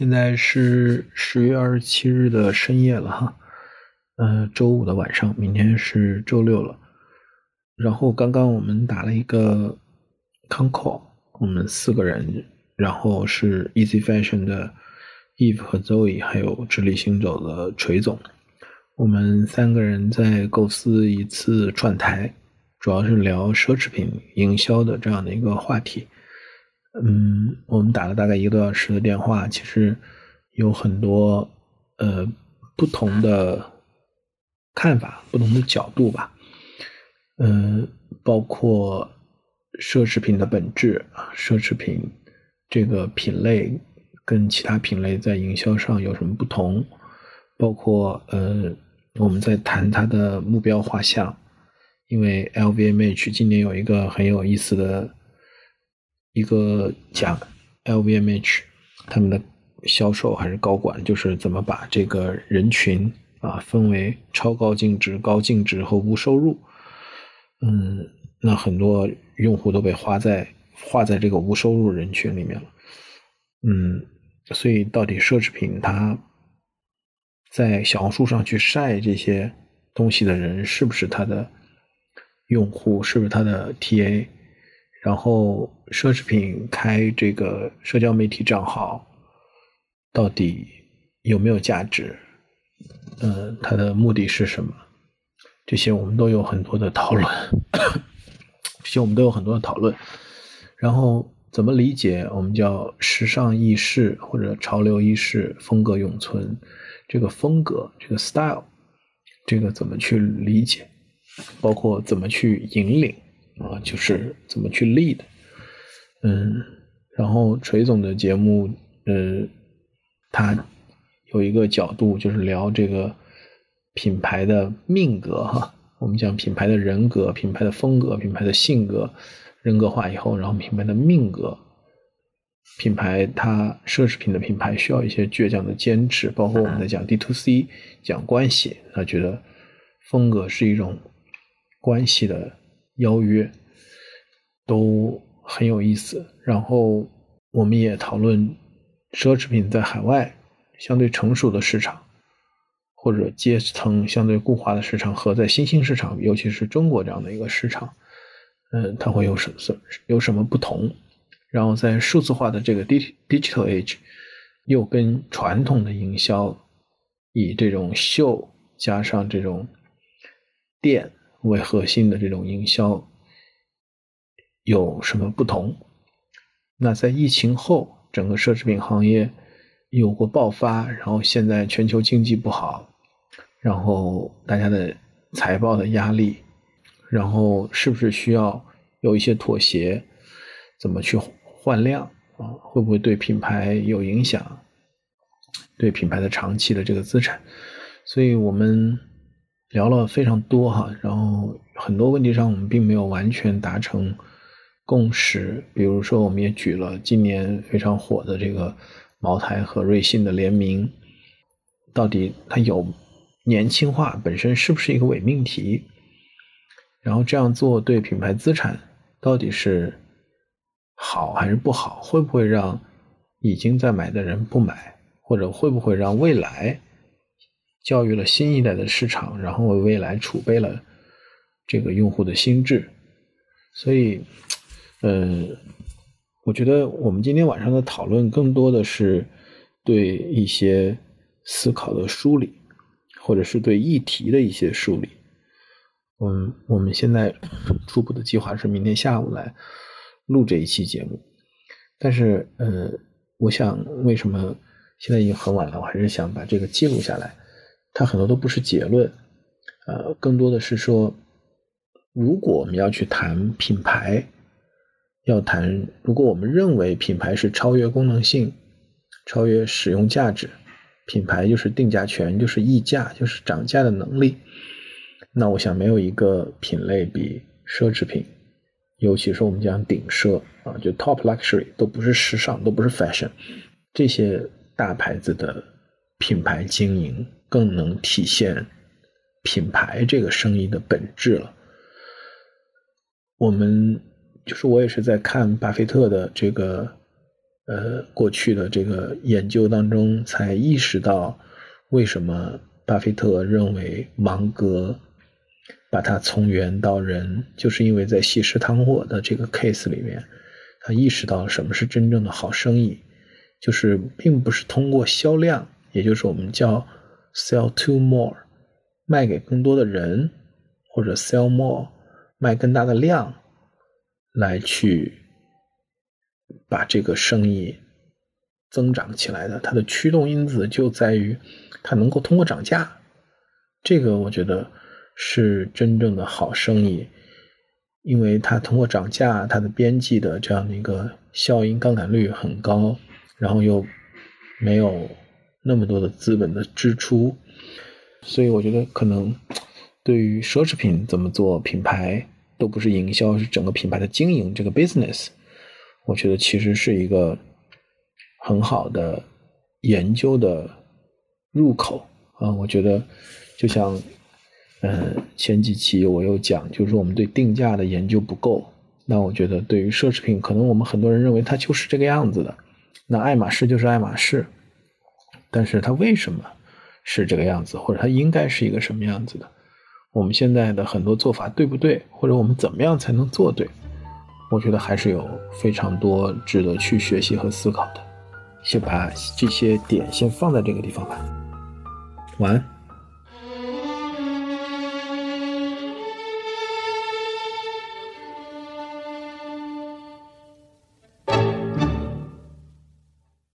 现在是十月二十七日的深夜了哈，呃，周五的晚上，明天是周六了。然后刚刚我们打了一个 con call，我们四个人，然后是 Easy Fashion 的 Eve 和 Zoe，还有直立行走的锤总，我们三个人在构思一次串台，主要是聊奢侈品营销的这样的一个话题。嗯，我们打了大概一个多小时的电话，其实有很多呃不同的看法、不同的角度吧。嗯，包括奢侈品的本质啊，奢侈品这个品类跟其他品类在营销上有什么不同？包括呃，我们在谈它的目标画像，因为 LVMH 今年有一个很有意思的。一个讲 LVMH 他们的销售还是高管，就是怎么把这个人群啊分为超高净值、高净值和无收入。嗯，那很多用户都被划在划在这个无收入人群里面了。嗯，所以到底奢侈品它在小红书上去晒这些东西的人，是不是他的用户？是不是他的 TA？然后，奢侈品开这个社交媒体账号，到底有没有价值？嗯，它的目的是什么？这些我们都有很多的讨论，这些我们都有很多的讨论。然后，怎么理解我们叫时尚易逝或者潮流易逝，风格永存？这个风格，这个 style，这个怎么去理解？包括怎么去引领？啊，就是怎么去立的，嗯，然后锤总的节目，呃，他有一个角度，就是聊这个品牌的命格哈。我们讲品牌的人格、品牌的风格、品牌的性格，人格化以后，然后品牌的命格，品牌它奢侈品的品牌需要一些倔强的坚持，包括我们在讲 D to C 讲关系，他觉得风格是一种关系的。邀约都很有意思，然后我们也讨论奢侈品在海外相对成熟的市场，或者阶层相对固化的市场和在新兴市场，尤其是中国这样的一个市场，嗯，它会有什什有什么不同？然后在数字化的这个 digital age，又跟传统的营销以这种秀加上这种店。为核心的这种营销有什么不同？那在疫情后，整个奢侈品行业有过爆发，然后现在全球经济不好，然后大家的财报的压力，然后是不是需要有一些妥协？怎么去换量啊？会不会对品牌有影响？对品牌的长期的这个资产？所以我们。聊了非常多哈，然后很多问题上我们并没有完全达成共识。比如说，我们也举了今年非常火的这个茅台和瑞幸的联名，到底它有年轻化本身是不是一个伪命题？然后这样做对品牌资产到底是好还是不好？会不会让已经在买的人不买，或者会不会让未来？教育了新一代的市场，然后为未来储备了这个用户的心智。所以，呃，我觉得我们今天晚上的讨论更多的是对一些思考的梳理，或者是对议题的一些梳理。嗯，我们现在初步的计划是明天下午来录这一期节目。但是，呃，我想为什么现在已经很晚了，我还是想把这个记录下来。它很多都不是结论，呃，更多的是说，如果我们要去谈品牌，要谈，如果我们认为品牌是超越功能性、超越使用价值，品牌就是定价权，就是溢价，就是涨价的能力，那我想没有一个品类比奢侈品，尤其是我们讲顶奢啊，就 top luxury 都不是时尚，都不是 fashion，这些大牌子的品牌经营。更能体现品牌这个生意的本质了。我们就是我也是在看巴菲特的这个呃过去的这个研究当中才意识到，为什么巴菲特认为芒格把他从猿到人，就是因为在喜事糖果的这个 case 里面，他意识到什么是真正的好生意，就是并不是通过销量，也就是我们叫 sell to more，卖给更多的人，或者 sell more，卖更大的量。来去把这个生意增长起来的，它的驱动因子就在于它能够通过涨价，这个我觉得是真正的好生意，因为它通过涨价，它的边际的这样的一个效应杠杆率很高，然后又没有那么多的资本的支出，所以我觉得可能对于奢侈品怎么做品牌。都不是营销，是整个品牌的经营。这个 business，我觉得其实是一个很好的研究的入口啊。我觉得就像，呃，前几期我又讲，就是我们对定价的研究不够。那我觉得对于奢侈品，可能我们很多人认为它就是这个样子的。那爱马仕就是爱马仕，但是它为什么是这个样子，或者它应该是一个什么样子的？我们现在的很多做法对不对，或者我们怎么样才能做对？我觉得还是有非常多值得去学习和思考的。先把这些点先放在这个地方吧。晚安。